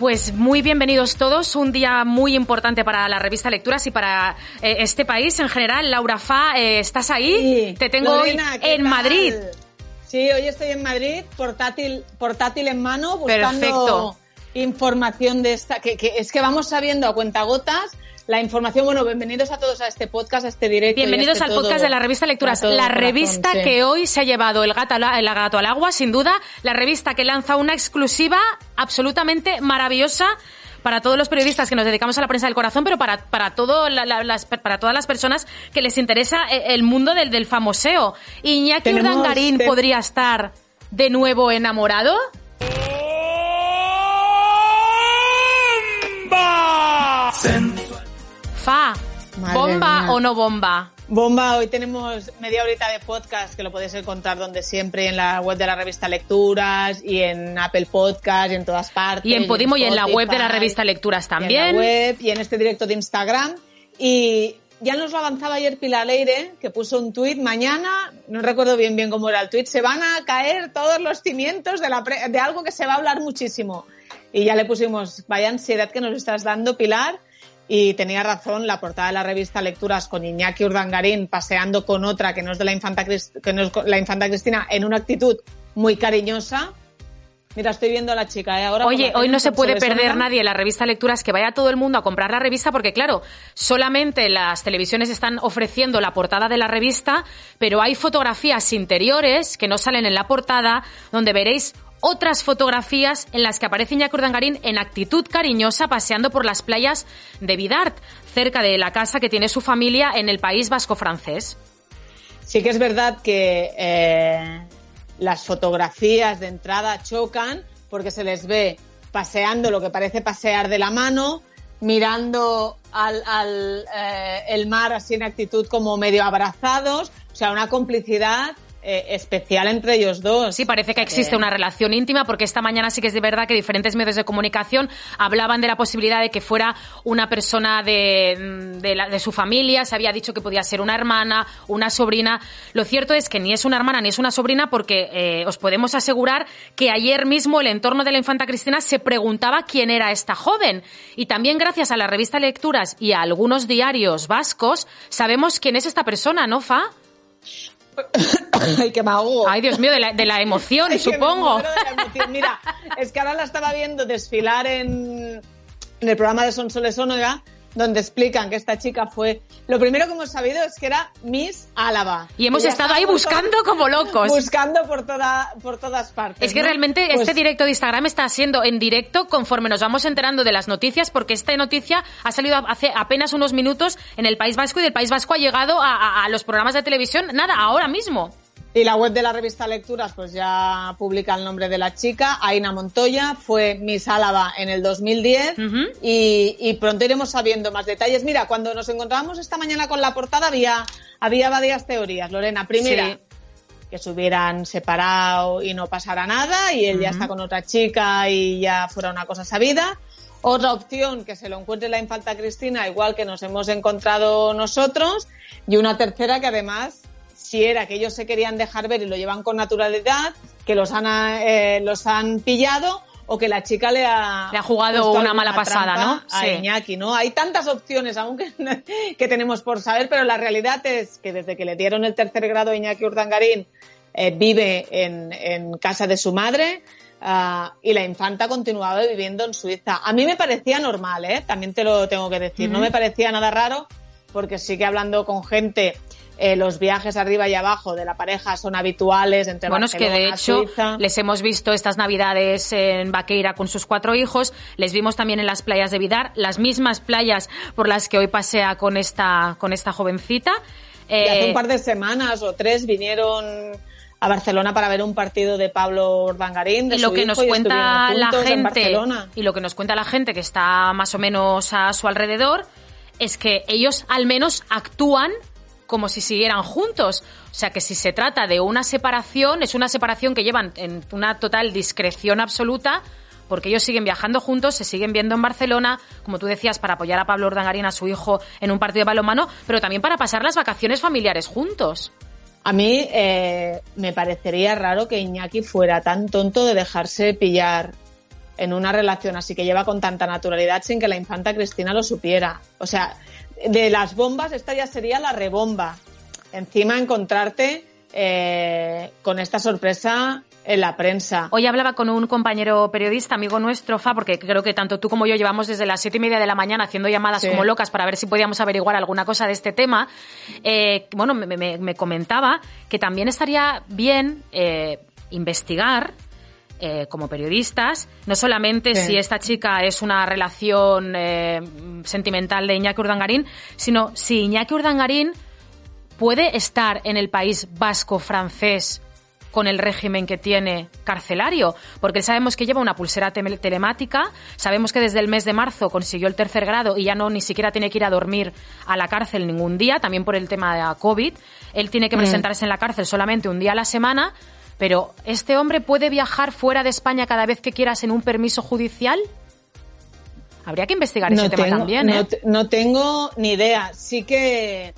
Pues muy bienvenidos todos. Un día muy importante para la revista Lecturas y para eh, este país en general. Laura Fa, eh, ¿estás ahí? Sí. Te tengo Lorena, hoy ¿qué en? Madrid. Sí, hoy estoy en Madrid, portátil, portátil en mano, buscando Perfecto. información de esta, que, que es que vamos sabiendo a cuentagotas la información. Bueno, bienvenidos a todos a este podcast, a este directo. Bienvenidos este al todo- podcast de la revista Lecturas, la revista que hoy se ha llevado el gato, al, el gato al agua, sin duda, la revista que lanza una exclusiva absolutamente maravillosa para todos los periodistas que nos dedicamos a la prensa del corazón, pero para, para, todo la- la- las, para todas las personas que les interesa eh, el mundo del, del famoseo. Iñaki Urdangarín podría estar de nuevo enamorado. Madre ¿bomba mía. o no bomba? Bomba, hoy tenemos media horita de podcast que lo podéis encontrar donde siempre, en la web de la revista Lecturas y en Apple Podcast y en todas partes. Y en Podimo y en la web de la revista Lecturas y también. en la web y en este directo de Instagram. Y ya nos lo avanzaba ayer Pilar Leire, que puso un tuit mañana, no recuerdo bien bien cómo era el tuit, se van a caer todos los cimientos de, la pre- de algo que se va a hablar muchísimo. Y ya le pusimos, vaya ansiedad que nos estás dando, Pilar. Y tenía razón, la portada de la revista Lecturas con Iñaki Urdangarín paseando con otra que no es de la infanta, que no es la infanta Cristina en una actitud muy cariñosa. Mira, estoy viendo a la chica, ¿eh? Ahora Oye, hoy no se puede perder nadie la revista Lecturas, que vaya todo el mundo a comprar la revista, porque claro, solamente las televisiones están ofreciendo la portada de la revista, pero hay fotografías interiores que no salen en la portada, donde veréis otras fotografías en las que aparece Iñaki Urdangarín en actitud cariñosa paseando por las playas de Vidart, cerca de la casa que tiene su familia en el país vasco francés. Sí que es verdad que eh, las fotografías de entrada chocan porque se les ve paseando lo que parece pasear de la mano, mirando al, al, eh, el mar así en actitud como medio abrazados, o sea, una complicidad eh, especial entre ellos dos. Sí, parece que existe una relación íntima porque esta mañana sí que es de verdad que diferentes medios de comunicación hablaban de la posibilidad de que fuera una persona de, de, la- de su familia, se había dicho que podía ser una hermana, una sobrina. Lo cierto es que ni es una hermana ni es una sobrina porque eh, os podemos asegurar que ayer mismo el entorno de la infanta Cristina se preguntaba quién era esta joven. Y también gracias a la revista Lecturas y a algunos diarios vascos sabemos quién es esta persona, ¿no, Fa? Ay, que me ahogo. Ay, Dios mío, de la, de la emoción, me supongo. muero de la emoción. Mira, es que ahora la estaba viendo desfilar en, en el programa de Sonsoles Ónega, donde explican que esta chica fue. Lo primero que hemos sabido es que era Miss Álava. Y hemos estado ahí buscando todo- como locos. Buscando por, toda, por todas partes. Es que ¿no? realmente Pues, este directo de Instagram está siendo en directo conforme nos vamos enterando de las noticias, porque esta noticia ha salido hace apenas unos minutos en el País Vasco y del País Vasco ha llegado a, a- a los programas de televisión, nada, ahora mismo. Y la web de la revista Lecturas pues ya publica el nombre de la chica, Aina Montoya, fue Miss Álava en el 2010 Ujú. y, y pronto iremos sabiendo más detalles. Mira, cuando nos encontramos esta mañana con la portada había, había varias teorías, Lorena. Primera, Sí. que se hubieran separado y no pasara nada y él ya está con otra chica y ya fuera una cosa sabida. Otra opción, que se lo encuentre la infanta Cristina, igual que nos hemos encontrado nosotros. Y una tercera, que además, si era que ellos se querían dejar ver y lo llevan con naturalidad, que los han, eh, los han pillado o que la chica le ha, Le ha jugado una mala pasada, ¿no? A Sí. Iñaki, ¿no? Hay tantas opciones aún que, que tenemos por saber, pero la realidad es que desde que le dieron el tercer grado a Iñaki Urdangarín, eh, vive en, en casa de su madre ah, y la infanta continuaba viviendo en Suiza. A mí me parecía normal, ¿eh? También te lo tengo que decir. No me parecía nada raro porque sí que hablando con gente, eh, los viajes arriba y abajo de la pareja son habituales entre Bueno, es que de Barcelona, hecho Suiza. les hemos visto estas navidades en Vaqueira con sus cuatro hijos, les vimos también en las playas de Vidar, las mismas playas por las que hoy pasea con esta, con esta jovencita. Y hace Eh, un par de semanas o tres vinieron a Barcelona para ver un partido de Pablo Urdangarín. De y lo que nos cuenta la gente y lo que nos cuenta la gente que está más o menos a su alrededor es que ellos al menos actúan como si siguieran juntos. O sea que si se trata de una separación, es una separación que llevan en una total discreción absoluta, porque ellos siguen viajando juntos, se siguen viendo en Barcelona, como tú decías, para apoyar a Pablo Urdangarín, a su hijo, en un partido de balonmano, pero también para pasar las vacaciones familiares juntos. A mí eh, me parecería raro que Iñaki fuera tan tonto de dejarse pillar en una relación así que lleva con tanta naturalidad sin que la infanta Cristina lo supiera. O sea, de las bombas, esta ya sería la rebomba. Encima encontrarte eh, con esta sorpresa en la prensa. Hoy hablaba con un compañero periodista, amigo nuestro, Fa, porque creo que tanto tú como yo llevamos desde las siete y media de la mañana haciendo llamadas como locas para ver si podíamos averiguar alguna cosa de este tema. Eh, bueno, me, comentaba que también estaría bien eh, investigar eh, como periodistas, no solamente si esta chica es una relación sentimental de Iñaki Urdangarín, sino si Iñaki Urdangarín puede estar en el país vasco francés con el régimen que tiene carcelario, porque sabemos que lleva una pulsera telemática, sabemos que desde el mes de marzo consiguió el tercer grado y ya no ni siquiera tiene que ir a dormir a la cárcel ningún día, también por el tema de COVID. Él tiene que mm. presentarse en la cárcel solamente un día a la semana, pero ¿este hombre puede viajar fuera de España cada vez que quieras en un permiso judicial? Habría que investigar ese tema también. ¿eh? no tengo ni idea. Sí que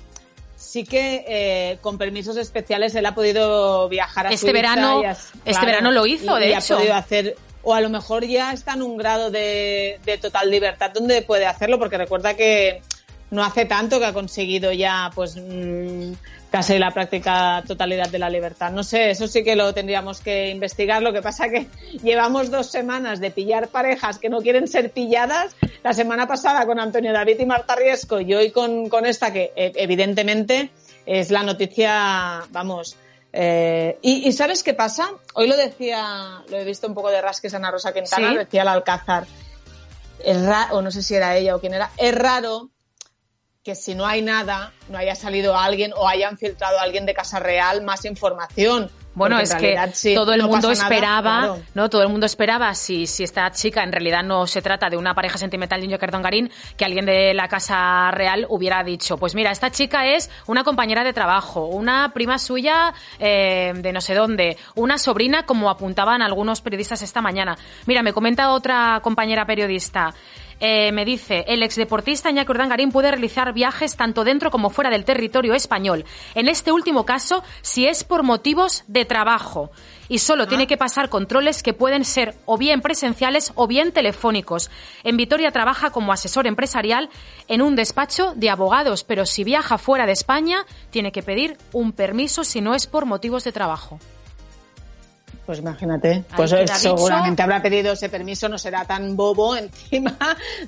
sí que eh, con permisos especiales él ha podido viajar a este verano este verano lo hizo de hecho ha podido hacer o a lo mejor ya está en un grado de, total libertad donde puede hacerlo porque recuerda que no hace tanto que ha conseguido ya pues mm, casi la práctica totalidad de la libertad. No sé, eso sí que lo tendríamos que investigar. Lo que pasa que llevamos dos semanas de pillar parejas que no quieren ser pilladas. La semana pasada con Antonio David y Marta Riesco y hoy con, con esta que eh, evidentemente es la noticia, vamos. Eh, y, ¿sabes qué pasa? Hoy lo decía, lo he visto un poco de rasques Ana Rosa Quintana, decía el Alcázar. Es o no sé si era ella o quién era. Es raro que si no hay nada, no haya salido alguien o hayan filtrado a alguien de Casa Real más información. Bueno, es que todo el mundo esperaba, ¿no? Todo el mundo esperaba, si, si esta chica en realidad no se trata de una pareja sentimental de Niño Garín, que alguien de la Casa Real hubiera dicho, pues mira, esta chica es una compañera de trabajo, una prima suya eh, de no sé dónde, una sobrina, como apuntaban algunos periodistas esta mañana. Mira, me comenta otra compañera periodista, eh, me dice, el exdeportista Iñaki Urdangarín puede realizar viajes tanto dentro como fuera del territorio español. En este último caso, si es por motivos de trabajo y solo tiene que pasar controles que pueden ser o bien presenciales o bien telefónicos. En Vitoria trabaja como asesor empresarial en un despacho de abogados, pero si viaja fuera de España tiene que pedir un permiso si no es por motivos de trabajo. Pues imagínate, pues seguramente habrá pedido ese permiso, no será tan bobo encima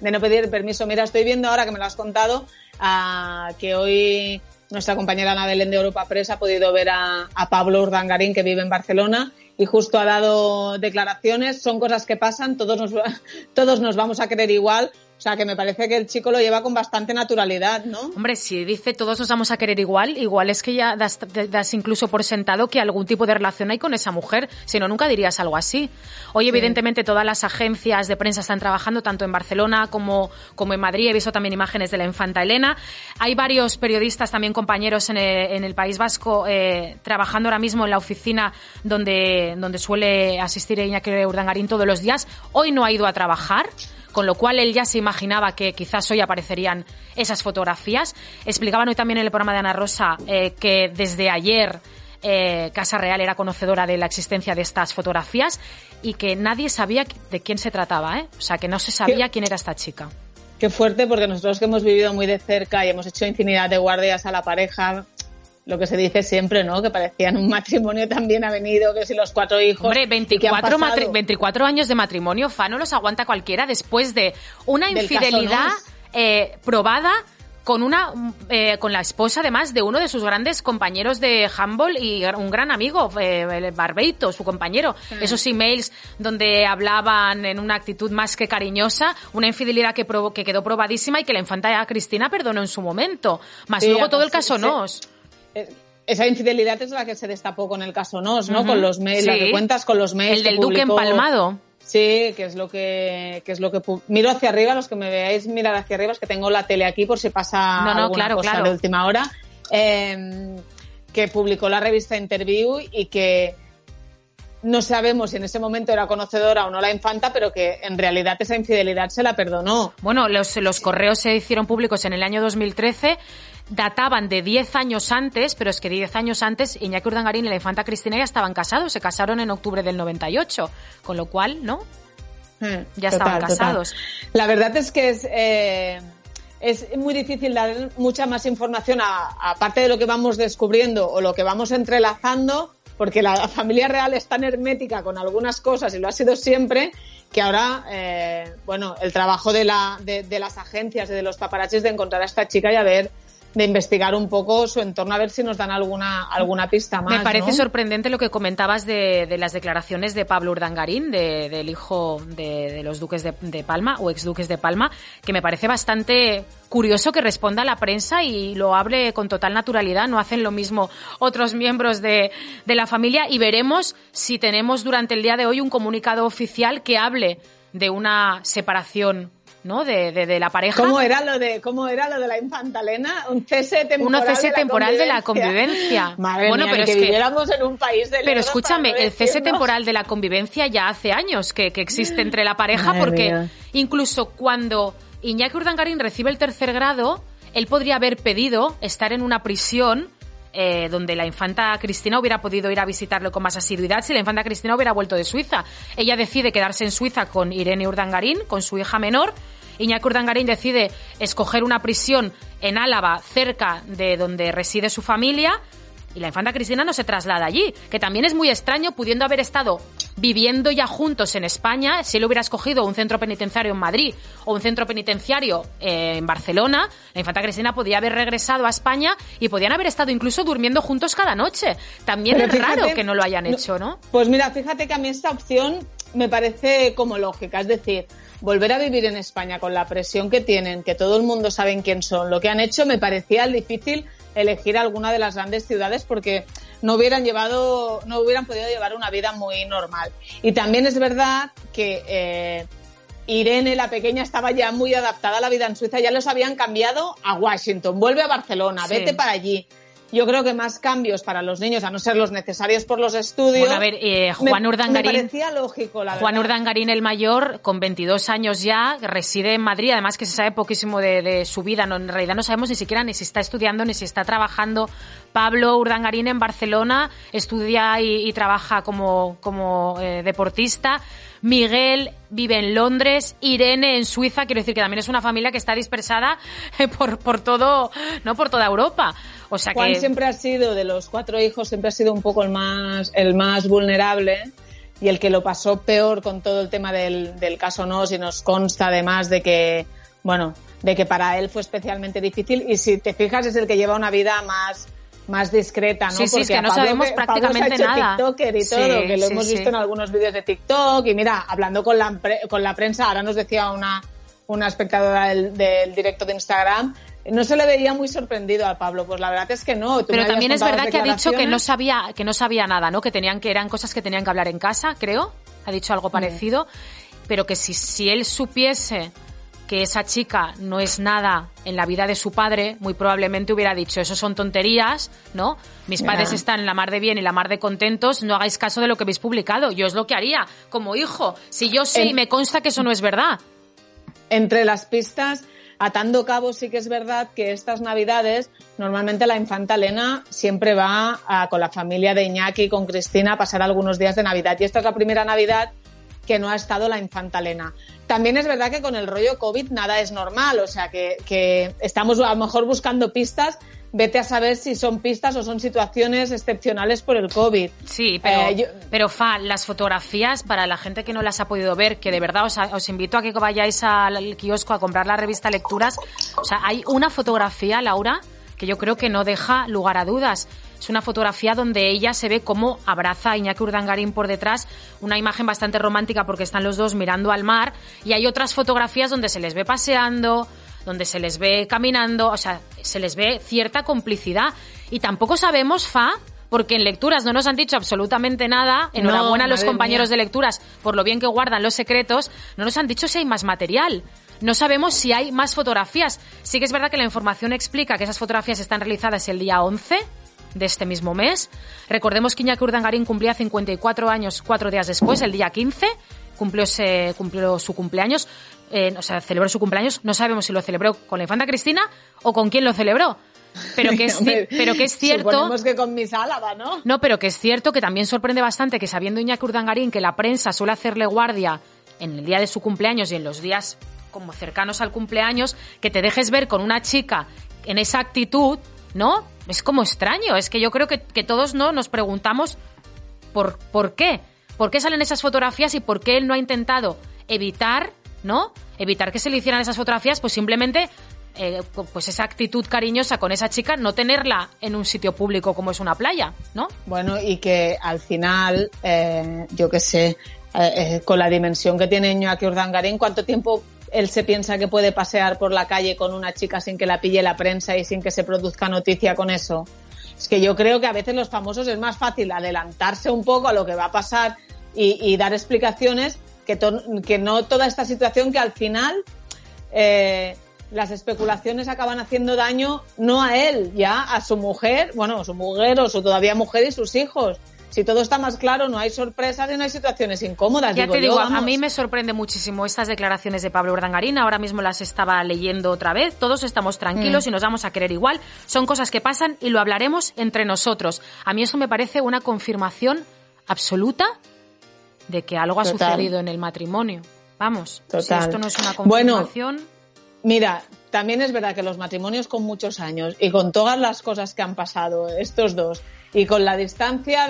de no pedir permiso. Mira, estoy viendo ahora que me lo has contado, ah, que hoy nuestra compañera Ana Belén de Europa Press ha podido ver a, a, Pablo Urdangarín, que vive en Barcelona, y justo ha dado declaraciones. Son cosas que pasan, todos nos, todos nos vamos a querer igual, o sea, que me parece que el chico lo lleva con bastante naturalidad, ¿no? Hombre, si dice todos nos vamos a querer igual, igual es que ya das, incluso por sentado que algún tipo de relación hay con esa mujer, si no, nunca dirías algo así. Hoy, evidentemente, todas las agencias de prensa están trabajando, tanto en Barcelona como, como en Madrid. He visto también imágenes de la infanta Elena. Hay varios periodistas, también compañeros en el, País Vasco, eh, trabajando ahora mismo en la oficina donde, donde suele asistir Iñaki Urdangarín todos los días. Hoy no ha ido a trabajar con lo cual él ya se imaginaba que quizás hoy aparecerían esas fotografías. Explicaban hoy también en el programa de Ana Rosa eh, que desde ayer eh, Casa Real era conocedora de la existencia de estas fotografías y que nadie sabía de quién se trataba, ¿eh? o sea, que no se sabía quién era esta chica. Qué fuerte, porque nosotros que hemos vivido muy de cerca y hemos hecho infinidad de guardias a la pareja, lo que se dice siempre, ¿no? Que parecían un matrimonio tan bien avenido, que si los cuatro hijos. Hombre, 24, 24 años de matrimonio, fa, no los aguanta cualquiera después de una infidelidad eh, probada con una eh, con la esposa además de uno de sus grandes compañeros de handball y un gran amigo eh, Barbeito su compañero. Esos emails donde hablaban en una actitud más que cariñosa una infidelidad que, que quedó probadísima y que la infanta Cristina perdonó en su momento. Más luego todo el caso no esa infidelidad es la que se destapó con el caso Nos, ¿no? Con los mails, sí. que cuentas con los mails. El del Duque empalmado. Sí, que es lo que, que es lo que miro hacia arriba, los que me veáis mirar hacia arriba, es que tengo la tele aquí por si pasa no, no, alguna claro, cosa claro. de última hora. Eh, que publicó la revista Interview y que no sabemos si en ese momento era conocedora o no la infanta, pero que en realidad esa infidelidad se la perdonó. Bueno, los, los correos se hicieron públicos en el año 2013 databan de 10 años antes, pero es que 10 años antes Iñaki Urdangarín y la infanta Cristina ya estaban casados, se casaron en octubre del 98, con lo cual, ¿no? Hmm, ya estaban casados. La verdad es que es... Eh, es muy difícil dar mucha más información aparte de lo que vamos descubriendo o lo que vamos entrelazando, porque la familia real es tan hermética con algunas cosas y lo ha sido siempre, que ahora, eh, bueno, el trabajo de, la, de, de, las agencias y de los paparazzis de encontrar a esta chica y a ver de investigar un poco su entorno a ver si nos dan alguna, alguna pista más. Me parece ¿no? sorprendente lo que comentabas de, de, las declaraciones de Pablo Urdangarín, de, del hijo de, de los duques de, de, Palma o exduques de Palma, que me parece bastante curioso que responda a la prensa y lo hable con total naturalidad. No hacen lo mismo otros miembros de, de la familia y veremos si tenemos durante el día de hoy un comunicado oficial que hable de una separación ¿no? De, de, de, la pareja. ¿Cómo era lo de, cómo era lo de la infanta Elena? Un cese temporal. Un cese temporal de la convivencia. Madre bueno, mía, pero que, es que viviéramos en un país de Pero escúchame, el cese temporal de la convivencia ya hace años que, que existe entre la pareja, Madre porque mía. incluso cuando Iñaki Urdangarín recibe el tercer grado, él podría haber pedido estar en una prisión eh, donde la infanta Cristina hubiera podido ir a visitarlo con más asiduidad si la infanta Cristina hubiera vuelto de Suiza. Ella decide quedarse en Suiza con Irene Urdangarín, con su hija menor. Iñaki Urdangarín decide escoger una prisión en Álava, cerca de donde reside su familia, y la infanta Cristina no se traslada allí, que también es muy extraño pudiendo haber estado viviendo ya juntos en España, si él hubiera escogido un centro penitenciario en Madrid o un centro penitenciario eh, en Barcelona, la infanta Cristina podía haber regresado a España y podían haber estado incluso durmiendo juntos cada noche. También Pero es fíjate, raro que no lo hayan hecho, ¿no? Pues mira, fíjate que a mí esta opción me parece como lógica, es decir, volver a vivir en España con la presión que tienen, que todo el mundo sabe quién son, lo que han hecho, me parecía difícil elegir alguna de las grandes ciudades porque no hubieran llevado, no hubieran podido llevar una vida muy normal. Y también es verdad que eh, Irene, la pequeña, estaba ya muy adaptada a la vida en Suiza, ya los habían cambiado a Washington, vuelve a Barcelona, sí. vete para allí yo creo que más cambios para los niños, a no ser los necesarios por los estudios. Bueno, a ver, eh, Juan me, Urdangarín. Me parecía lógico, la Juan verdad. Urdangarín, el mayor, con 22 años ya, reside en Madrid, además que se sabe poquísimo de, de su vida. No, en realidad no sabemos ni siquiera ni si está estudiando ni si está trabajando. Pablo Urdangarín en Barcelona estudia y, y trabaja como, como eh, deportista. Miguel vive en Londres, Irene en Suiza, quiero decir que también es una familia que está dispersada por, por todo, no por toda Europa. O sea Juan que... siempre ha sido, de los cuatro hijos, siempre ha sido un poco el más, el más vulnerable y el que lo pasó peor con todo el tema del, del caso Nos y nos consta además de que, bueno, de que para él fue especialmente difícil y si te fijas es el que lleva una vida más más discreta, ¿no? Sí, sí, Porque es que no Pablo, sabemos prácticamente Pablo nada. TikToker y sí, todo, que lo sí, hemos sí. visto en algunos vídeos de TikTok y mira, hablando con la, con la prensa, ahora nos decía una, una espectadora del, del directo de Instagram, no se le veía muy sorprendido al Pablo, pues la verdad es que no. Tú Pero también es verdad que ha dicho que no sabía, que no sabía nada, ¿no? Que tenían que eran cosas que tenían que hablar en casa, creo. Ha dicho algo parecido, pero que si, si él supiese que esa chica no es nada en la vida de su padre, muy probablemente hubiera dicho, eso son tonterías, ¿no? Mis yeah. padres están en la mar de bien y la mar de contentos, no hagáis caso de lo que habéis publicado. Yo es lo que haría como hijo, si yo sé en... y me consta que eso no es verdad. Entre las pistas, atando cabos, sí que es verdad que estas navidades, normalmente la infanta Elena siempre va a, con la familia de Iñaki, con Cristina, a pasar algunos días de Navidad. Y esta es la primera Navidad que no ha estado la infanta Elena. También es verdad que con el rollo COVID nada es normal, o sea que, que estamos a lo mejor buscando pistas vete a saber si son pistas o son situaciones excepcionales por el COVID. Sí, pero, eh, yo... pero Fa, las fotografías, para la gente que no las ha podido ver, que de verdad os, os invito a que vayáis al kiosco a comprar la revista Lecturas, o sea, hay una fotografía, Laura, que yo creo que no deja lugar a dudas. Es una fotografía donde ella se ve como abraza a Iñaki Urdangarín por detrás, una imagen bastante romántica porque están los dos mirando al mar, y hay otras fotografías donde se les ve paseando, donde se les ve caminando, o sea, se les ve cierta complicidad. Y tampoco sabemos, Fa, porque en lecturas no nos han dicho absolutamente nada. Enhorabuena a los compañeros de lecturas por lo bien que guardan los secretos. No nos han dicho si hay más material. No sabemos si hay más fotografías. Sí que es verdad que la información explica que esas fotografías están realizadas el día 11 de este mismo mes. Recordemos que Iñaki Urdangarín cumplía 54 años cuatro días después, el día 15. Cumplió, cumplió su cumpleaños, eh, o sea, celebró su cumpleaños. No sabemos si lo celebró con la infanta Cristina o con quién lo celebró. Pero que es, pero que es cierto. Suponemos que con mis Álava, ¿no? No, pero que es cierto que también sorprende bastante que sabiendo Iñaki Urdangarín que la prensa suele hacerle guardia en el día de su cumpleaños y en los días como cercanos al cumpleaños, que te dejes ver con una chica en esa actitud, ¿no? Es como extraño. Es que yo creo que, todos no nos preguntamos por, por qué. ¿Por qué salen esas fotografías y por qué él no ha intentado evitar, ¿no? Evitar que se le hicieran esas fotografías, pues simplemente eh, pues esa actitud cariñosa con esa chica, no tenerla en un sitio público como es una playa, ¿no? Bueno, y que al final, eh, yo qué sé, eh, con la dimensión que tiene Iñaki Urdangarín, ¿cuánto tiempo él se piensa que puede pasear por la calle con una chica sin que la pille la prensa y sin que se produzca noticia con eso? Es que yo creo que a veces los famosos es más fácil adelantarse un poco a lo que va a pasar y, dar explicaciones que, que no toda esta situación que al final eh, las especulaciones acaban haciendo daño no a él, ya a su mujer, bueno, su mujer o su todavía mujer y sus hijos. Si todo está más claro, no hay sorpresas y no hay situaciones incómodas. Ya te digo, a mí me sorprende muchísimo estas declaraciones de Pablo Urdangarín. Ahora mismo las estaba leyendo otra vez. Todos estamos tranquilos mm. y nos vamos a querer igual. Son cosas que pasan y lo hablaremos entre nosotros. A mí eso me parece una confirmación absoluta de que algo ha sucedido en el matrimonio. Vamos, si esto no es una confirmación. Mira, también es verdad que los matrimonios con muchos años y con todas las cosas que han pasado estos dos y con la distancia,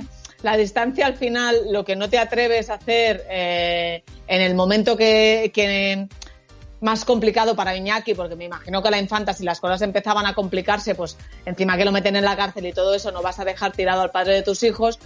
la distancia al final, lo que no te atreves a hacer eh, en el momento que, que más complicado para Iñaki, porque me imagino que la infanta, si las cosas empezaban a complicarse, pues encima que lo meten en la cárcel y todo eso, no vas a dejar tirado al padre de tus hijos,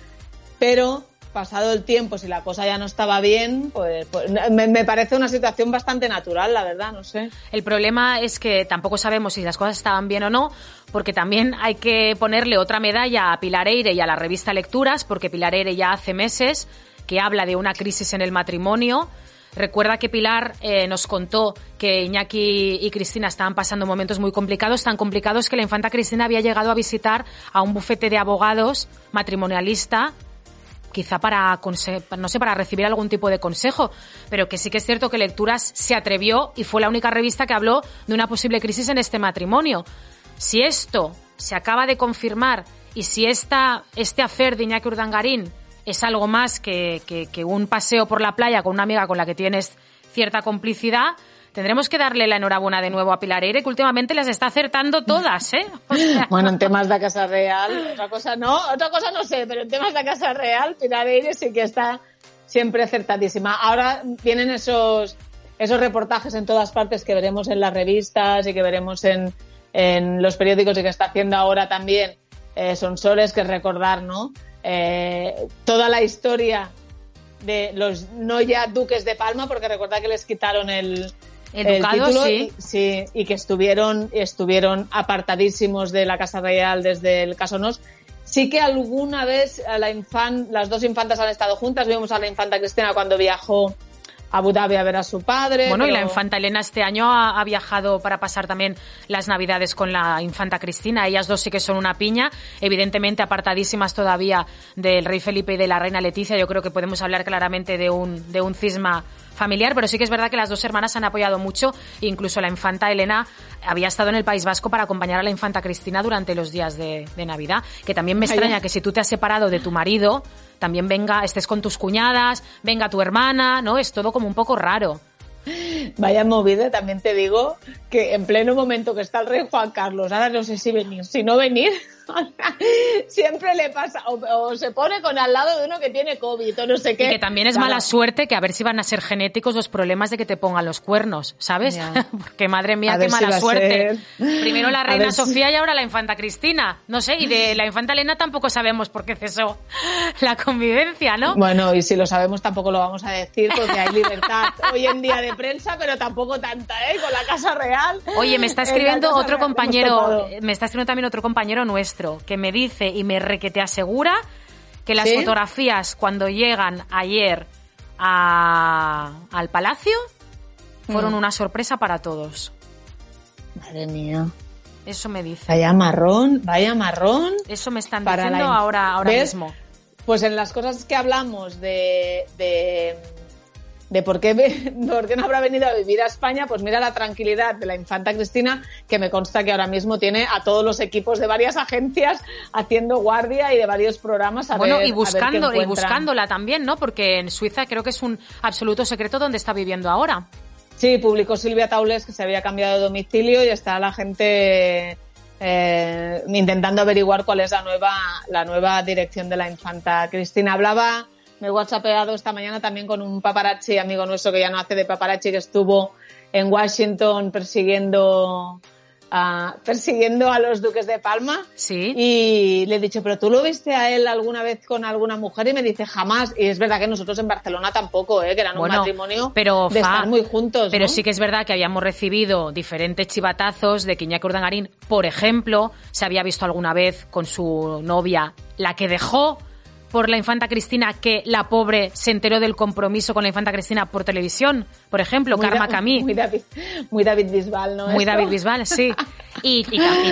pero pasado el tiempo, si la cosa ya no estaba bien, pues, pues me, parece una situación bastante natural, la verdad, no sé. El problema es que tampoco sabemos si las cosas estaban bien o no, porque también hay que ponerle otra medalla a Pilar Eire y a la revista Lecturas, porque Pilar Eire ya hace meses que habla de una crisis en el matrimonio. Recuerda que Pilar eh, nos contó que Iñaki y Cristina estaban pasando momentos muy complicados, tan complicados que la infanta Cristina había llegado a visitar a un bufete de abogados matrimonialista quizá para, no sé, para recibir algún tipo de consejo, pero que sí que es cierto que Lecturas se atrevió y fue la única revista que habló de una posible crisis en este matrimonio. Si esto se acaba de confirmar y si esta, este afer de Iñaki Urdangarín es algo más que, que un paseo por la playa con una amiga con la que tienes cierta complicidad, Tendremos que darle la enhorabuena de nuevo a Pilar Eire, que últimamente las está acertando todas, ¿eh? Bueno, en temas de Casa Real, otra cosa no, otra cosa no sé, pero en temas de Casa Real, Pilar Eire sí que está siempre acertadísima. Ahora vienen esos, esos reportajes en todas partes que veremos en las revistas y que veremos en, en los periódicos y que está haciendo ahora también eh, Son Soles, que recordar, ¿no? Eh, toda la historia de los no ya duques de Palma, porque recordad que les quitaron el, Sí. Y, que estuvieron, estuvieron apartadísimos de la Casa Real desde el caso Nos. Sí que alguna vez la infan, las dos infantas han estado juntas. Vimos a la infanta Cristina cuando viajó Abu Dhabi a ver a su padre. Bueno, y la infanta Elena este año ha, viajado para pasar también las navidades con la infanta Cristina. Ellas dos sí que son una piña, evidentemente apartadísimas todavía del rey Felipe y de la reina Leticia. Yo creo que podemos hablar claramente de un, de un cisma familiar, pero sí que es verdad que las dos hermanas han apoyado mucho, incluso la infanta Elena había estado en el País Vasco para acompañar a la infanta Cristina durante los días de, de Navidad, que también me extraña que si tú te has separado de tu marido, también venga, estés con tus cuñadas, venga tu hermana, ¿no? Es todo como un poco raro. Vaya movida, también te digo que en pleno momento que está el rey Juan Carlos, ahora no sé si venir, si no venir, Siempre le pasa, o, se pone con al lado de uno que tiene COVID o no sé qué. Y que también es mala suerte que a ver si van a ser genéticos los problemas de que te pongan los cuernos, ¿sabes? Porque madre mía, qué mala suerte. Primero la reina Sofía y ahora la infanta Cristina. No sé, y de la infanta Elena tampoco sabemos por qué cesó la convivencia, ¿no? Bueno, y si lo sabemos tampoco lo vamos a decir porque hay libertad hoy en día de prensa, pero tampoco tanta, ¿eh? Con la Casa Real. Oye, me está escribiendo otro compañero, me está escribiendo también otro compañero nuestro que me dice y me re que te asegura que las fotografías cuando llegan ayer al palacio fueron mm. una sorpresa para todos. Madre mía. Eso me dice. Vaya marrón, vaya marrón. Eso me están diciendo ahora, ahora mismo. Pues en las cosas que hablamos de, de, por, qué, por qué no habrá venido a vivir a España, pues mira la tranquilidad de la infanta Cristina, que me consta que ahora mismo tiene a todos los equipos de varias agencias haciendo guardia y de varios programas a bueno, y buscando, y buscándola también, ¿no? Porque en Suiza creo que es un absoluto secreto donde está viviendo ahora. Sí, publicó Silvia Taules que se había cambiado de domicilio y está la gente eh, intentando averiguar cuál es la nueva, la nueva dirección de la infanta. Cristina hablaba, me he whatsappeado esta mañana también con un paparazzi amigo nuestro que ya no hace de paparazzi que estuvo en Washington persiguiendo persiguiendo a los duques de Palma. Sí. Y le he dicho, pero tú lo viste a él alguna vez con alguna mujer y me dice jamás. Y es verdad que nosotros en Barcelona tampoco, ¿eh? que eran un matrimonio pero, de estar muy juntos. Pero sí que es verdad que habíamos recibido diferentes chivatazos de que Iñaki Urdangarín, por ejemplo, se había visto alguna vez con su novia, la que dejó por la infanta Cristina que la pobre se enteró del compromiso con la infanta Cristina por televisión, por ejemplo, Karma Camí. Muy David, muy David Bisbal, ¿no? Muy David Bisbal, sí. Y,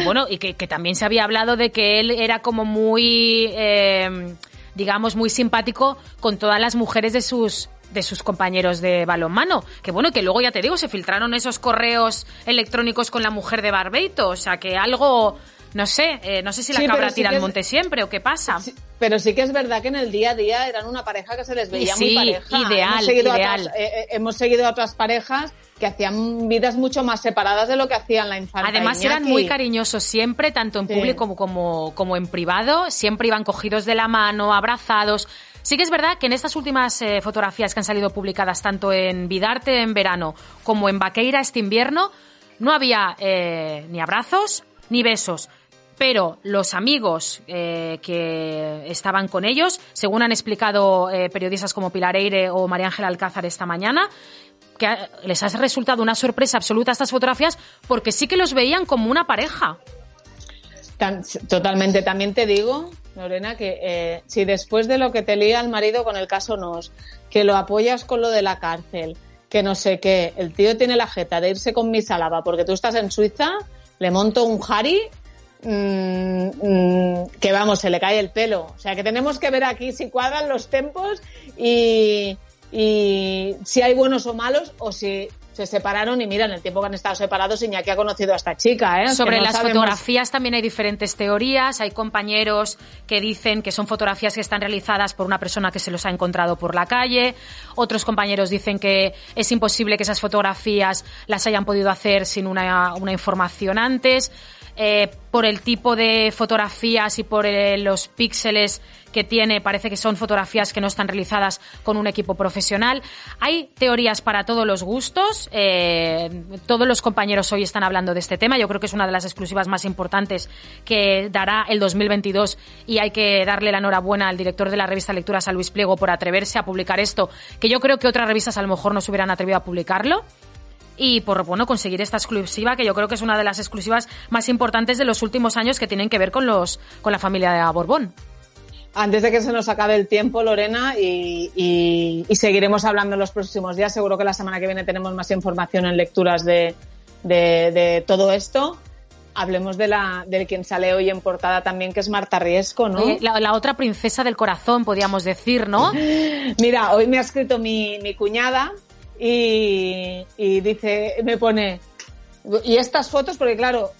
bueno, y que, también se había hablado de que él era como muy, eh, digamos, muy simpático con todas las mujeres de sus de sus compañeros de balonmano. Que bueno, que luego ya te digo, se filtraron esos correos electrónicos con la mujer de Barbeito. O sea, que algo, no sé, eh, no sé si la cabra tira al monte siempre o qué pasa. pero sí que es verdad que en el día a día eran una pareja que se les veía muy pareja. Ideal, hemos seguido, ideal. Otras, eh, eh, hemos seguido a otras parejas que hacían vidas mucho más separadas de lo que hacían la infancia. Además eran muy cariñosos siempre, tanto en público como, como, como en privado. Siempre iban cogidos de la mano, abrazados. Sí que es verdad que en estas últimas eh, fotografías que han salido publicadas tanto en Vidarte en verano como en Vaqueira este invierno, no había eh, ni abrazos ni besos. Pero los amigos eh, que estaban con ellos, según han explicado periodistas como Pilar Eire o María Ángela Alcázar esta mañana, que les ha resultado una sorpresa absoluta estas fotografías porque sí que los veían como una pareja. Totalmente. También te digo Lorena, que eh, si después de lo que te lía el marido con el caso Nos, que lo apoyas con lo de la cárcel, que no sé qué, el tío tiene la jeta de irse con mi salaba porque tú estás en Suiza, le monto un Harry mm, mm, que vamos, se le cae el pelo. O sea que tenemos que ver aquí si cuadran los tempos y, y si hay buenos o malos o si se separaron y mira, en el tiempo que han estado separados Iñaki ha conocido a esta chica. ¿eh? Sobre las fotografías también hay diferentes teorías. Hay compañeros que dicen que son fotografías que están realizadas por una persona que se los ha encontrado por la calle. Otros compañeros dicen que es imposible que esas fotografías las hayan podido hacer sin una, una información antes. Eh, por el tipo de fotografías y por eh, los píxeles que tiene, parece que son fotografías que no están realizadas con un equipo profesional. Hay teorías para todos los gustos. Eh, todos los compañeros hoy están hablando de este tema. Yo creo que es una de las exclusivas más importantes que dará el 2022 y hay que darle la enhorabuena al director de la revista Lecturas, a Luis Pliego, por atreverse a publicar esto, que yo creo que otras revistas a lo mejor no se hubieran atrevido a publicarlo y por bueno conseguir esta exclusiva que yo creo que es una de las exclusivas más importantes de los últimos años que tienen que ver con los con la familia de Borbón. Antes de que se nos acabe el tiempo, Lorena, y, seguiremos hablando en los próximos días, seguro que la semana que viene tenemos más información en lecturas de, de, todo esto hablemos de la de quien sale hoy en portada también, que es Marta Riesco, ¿no? la, otra princesa del corazón, podríamos decir, ¿no? Mira, hoy me ha escrito mi, mi cuñada, y, dice, me pone, y estas fotos, porque claro,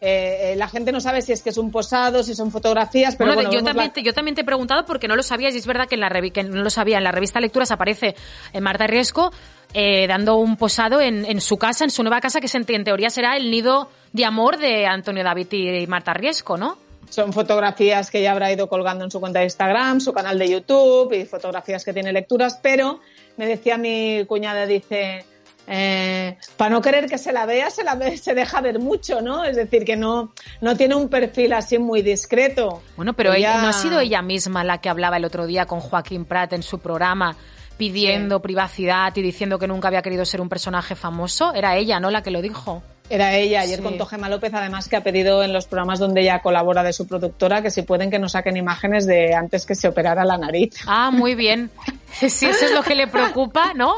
eh, eh, la gente no sabe si es que es un posado, si son fotografías, pero bueno, yo, también te, yo también te he preguntado porque no lo sabías y es verdad que, en la que no lo sabía. En la revista Lecturas aparece eh, Marta Riesco dando un posado en, en, su casa, en su nueva casa, que en, teoría será el nido de amor de Antonio David y Marta Riesco, ¿no? son fotografías que ya habrá ido colgando en su cuenta de Instagram, su canal de YouTube y fotografías que tiene lecturas, pero me decía mi cuñada, dice, eh, para no querer que se la vea, se la ve, se deja ver mucho, ¿no? Es decir, que no, no tiene un perfil así muy discreto. Bueno, pero ella... no ha sido ella misma la que hablaba el otro día con Joaquín Prat en su programa pidiendo privacidad y diciendo que nunca había querido ser un personaje famoso. Era ella, ¿no? La que lo dijo. Era ella. Ayer contó Gemma López, además, que ha pedido en los programas donde ella colabora de su productora que si pueden que nos saquen imágenes de antes que se operara la nariz. Ah, muy bien. Si eso es lo que le preocupa, ¿no?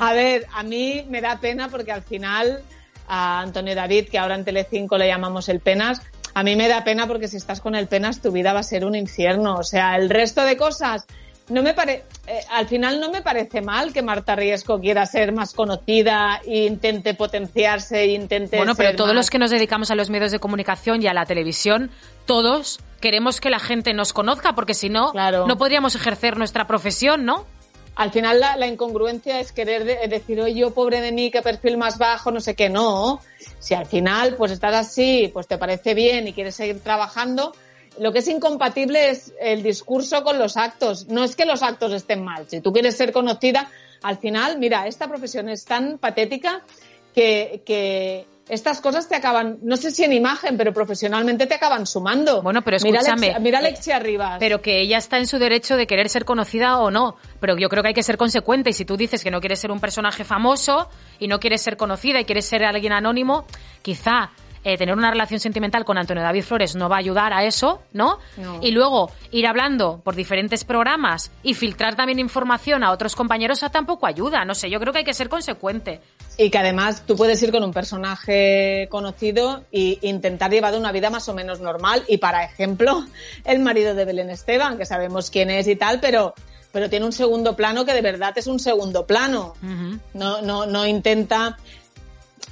A ver, a mí me da pena porque al final a Antonio David, que ahora en Telecinco le llamamos el Penas, a mí me da pena porque si estás con el Penas tu vida va a ser un infierno. O sea, el resto de cosas no me pare... Eh, al final no me parece mal que Marta Riesco quiera ser más conocida e intente potenciarse, e intente. Bueno, pero todos los que nos dedicamos a los medios de comunicación y a la televisión, todos queremos que la gente nos conozca, porque si no, no podríamos ejercer nuestra profesión, ¿no? al final la, incongruencia es querer decir, oye, yo pobre de mí, qué perfil más bajo, no sé qué, no. Si al final pues estás así, pues te parece bien y quieres seguir trabajando, lo que es incompatible es el discurso con los actos. No es que los actos estén mal. Si tú quieres ser conocida, al final, mira, esta profesión es tan patética que, que estas cosas te acaban, no sé si en imagen, pero profesionalmente te acaban sumando. Bueno, pero escúchame. Mira, Alexia, mira Pero que ella está en su derecho de querer ser conocida o no. Pero yo creo que hay que ser consecuente. Y si tú dices que no quieres ser un personaje famoso y no quieres ser conocida y quieres ser alguien anónimo, quizá eh, tener una relación sentimental con Antonio David Flores no va a ayudar a eso, ¿no? Y luego ir hablando por diferentes programas y filtrar también información a otros compañeros tampoco ayuda. No sé, yo creo que hay que ser consecuente. Y que además tú puedes ir con un personaje conocido e intentar llevar una vida más o menos normal. Y para ejemplo, el marido de Belén Esteban, que sabemos quién es y tal, pero pero tiene un segundo plano que de verdad es un segundo plano. No, no, no intenta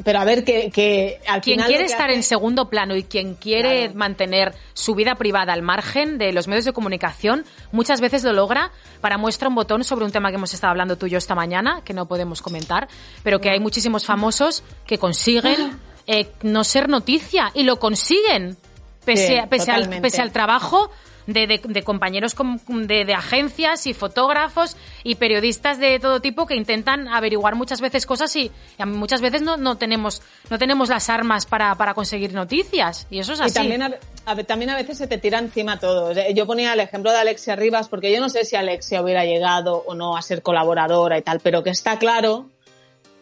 pero a ver que, que al quien quiere estar en segundo plano y quien quiere mantener su vida privada al margen de los medios de comunicación muchas veces lo logra para muestra un botón sobre un tema que hemos estado hablando tú y yo esta mañana que no podemos comentar pero que hay muchísimos famosos que consiguen eh, no ser noticia y lo consiguen pese, pese, al, pese al trabajo de, de, compañeros de, de, agencias y fotógrafos y periodistas de todo tipo que intentan averiguar muchas veces cosas y, muchas veces no, no, tenemos, no tenemos las armas para, para conseguir noticias. Y eso es así. Y también a, también a veces se te tira encima todo. Yo ponía el ejemplo de Alexia Rivas porque yo no sé si Alexia hubiera llegado o no a ser colaboradora y tal, pero que está claro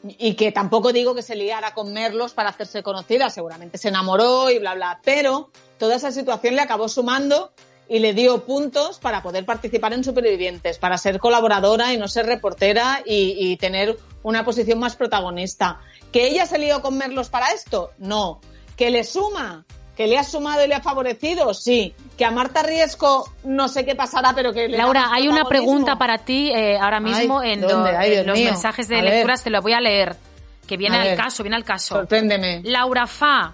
y que tampoco digo que se liara con Merlos para hacerse conocida, seguramente se enamoró y bla, bla, pero toda esa situación le acabó sumando y le dio puntos para poder participar en Supervivientes, para ser colaboradora y no ser reportera y, tener una posición más protagonista. ¿Que ella se lió con Merlos para esto? No. ¿Que le suma? ¿Que le ha sumado y le ha favorecido? Sí. ¿Que a Marta Riesco no sé qué pasará, pero que le Laura, hay una pregunta para ti eh, ahora mismo en, los mensajes de lecturas, te lo voy a leer. Que viene al caso, viene al caso. Sorpréndeme. Laura Fa,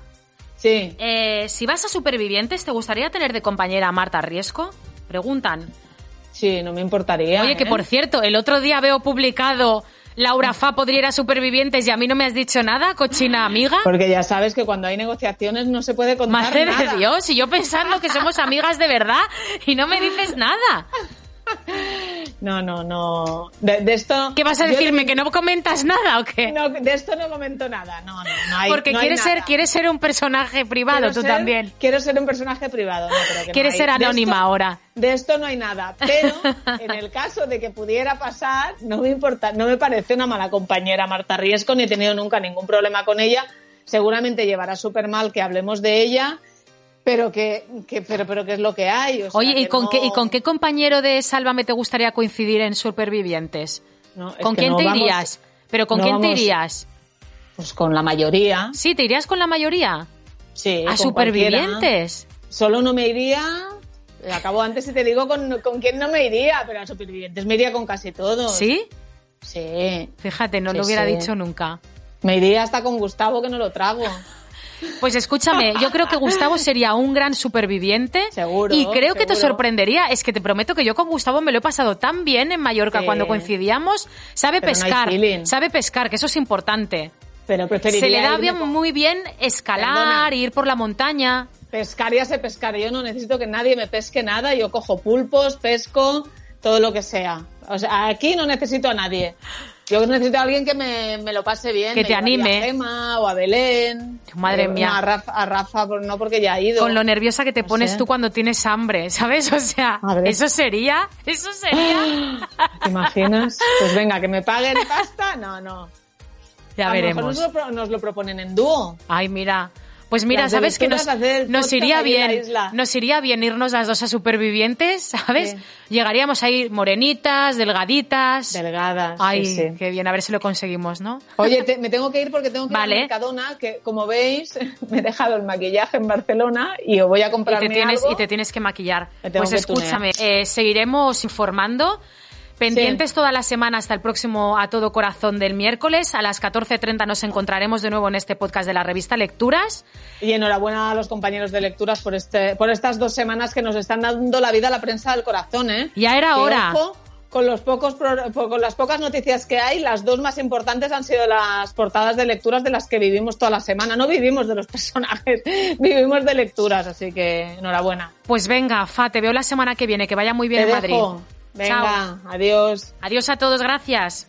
Sí. Eh, si vas a Supervivientes, ¿te gustaría tener de compañera a Marta Riesco? Preguntan. Sí, no me importaría. Oye, que ¿eh? por cierto, el otro día veo publicado Laura Fa podría ir a Supervivientes y a mí no me has dicho nada, cochina amiga. Porque ya sabes que cuando hay negociaciones no se puede contar Madre nada. de Dios, y yo pensando que somos amigas de verdad y no me dices nada. No, no, no. De, esto. ¿Qué vas a decirme? ¿Que no comentas nada o qué? No, de esto no comento nada. No, no, no hay, Porque quieres, ser, quieres ser un personaje privado, tú también. Quiero ser un personaje privado. No, quieres ser anónima ahora. De esto no hay nada. Pero en el caso de que pudiera pasar, no me importa, no me parece una mala compañera Marta Riesco, ni he tenido nunca ningún problema con ella. Seguramente llevará súper mal que hablemos de ella pero que, pero, pero qué es lo que hay. Oye, ¿y con, qué, ¿y con qué compañero de Sálvame te gustaría coincidir en Supervivientes? ¿Con quién te irías? ¿Pero con quién te irías? Pues con la mayoría. ¿Sí? ¿Te irías con la mayoría? Sí. ¿A Supervivientes? Solo no me iría... Acabo antes y te digo con, con quién no me iría, pero a Supervivientes me iría con casi todos. ¿Sí? Sí. Fíjate, no lo hubiera dicho nunca. Me iría hasta con Gustavo, que no lo trago. Pues escúchame, yo creo que Gustavo sería un gran superviviente. Seguro. Y creo que te sorprendería. Es que te prometo que yo con Gustavo me lo he pasado tan bien en Mallorca cuando coincidíamos. Sabe pescar, sabe pescar, que eso es importante. Pero Se le da bien, muy bien escalar, ir por la montaña. Pescar ya sé pescar. Yo no necesito que nadie me pesque nada. Yo cojo pulpos, pesco, todo lo que sea. O sea, aquí no necesito a nadie. Yo necesito a alguien que me, me lo pase bien. Que te anime. A Gema o a Belén. Madre Eh, mía. no, a Rafa, a Rafa, no porque ya ha ido. Con lo nerviosa que te No pones sé. tú cuando tienes hambre, ¿sabes? O sea, eso sería, eso sería. ¿Te imaginas? Pues venga, que me paguen pasta. No, no. Ya a veremos. mejor nos lo, pro- nos lo proponen en dúo. Ay, mira. Pues mira, Las ¿sabes que nos, nos iría bien? Nos iría bien irnos las dos a supervivientes, ¿sabes? Sí. Llegaríamos ahí morenitas, delgaditas. Delgadas. Ay, sí, sí. qué bien, a ver si lo conseguimos, ¿no? Oye, te- me tengo que ir porque tengo que Vale. ir a Mercadona, que como veis, me he dejado el maquillaje en Barcelona y voy a Y te, tienes, algo. y te tienes que maquillar. Pues que escúchame, eh, seguiremos informando. Pendientes toda la semana hasta el próximo A Todo Corazón del miércoles. A las 14.30 nos encontraremos de nuevo en este podcast de la revista Lecturas. Y enhorabuena a los compañeros de lecturas por este, por estas dos semanas que nos están dando la vida a la prensa del corazón, ¿eh? Ya era Que, hora. ojo, con los pocos con las pocas noticias que hay, las dos más importantes han sido las portadas de lecturas de las que vivimos toda la semana. No vivimos de los personajes, vivimos de lecturas, así que enhorabuena. Pues venga, Fa, te veo la semana que viene. Que vaya muy bien Te en Madrid. Venga, Chao. adiós. Adiós a todos, gracias.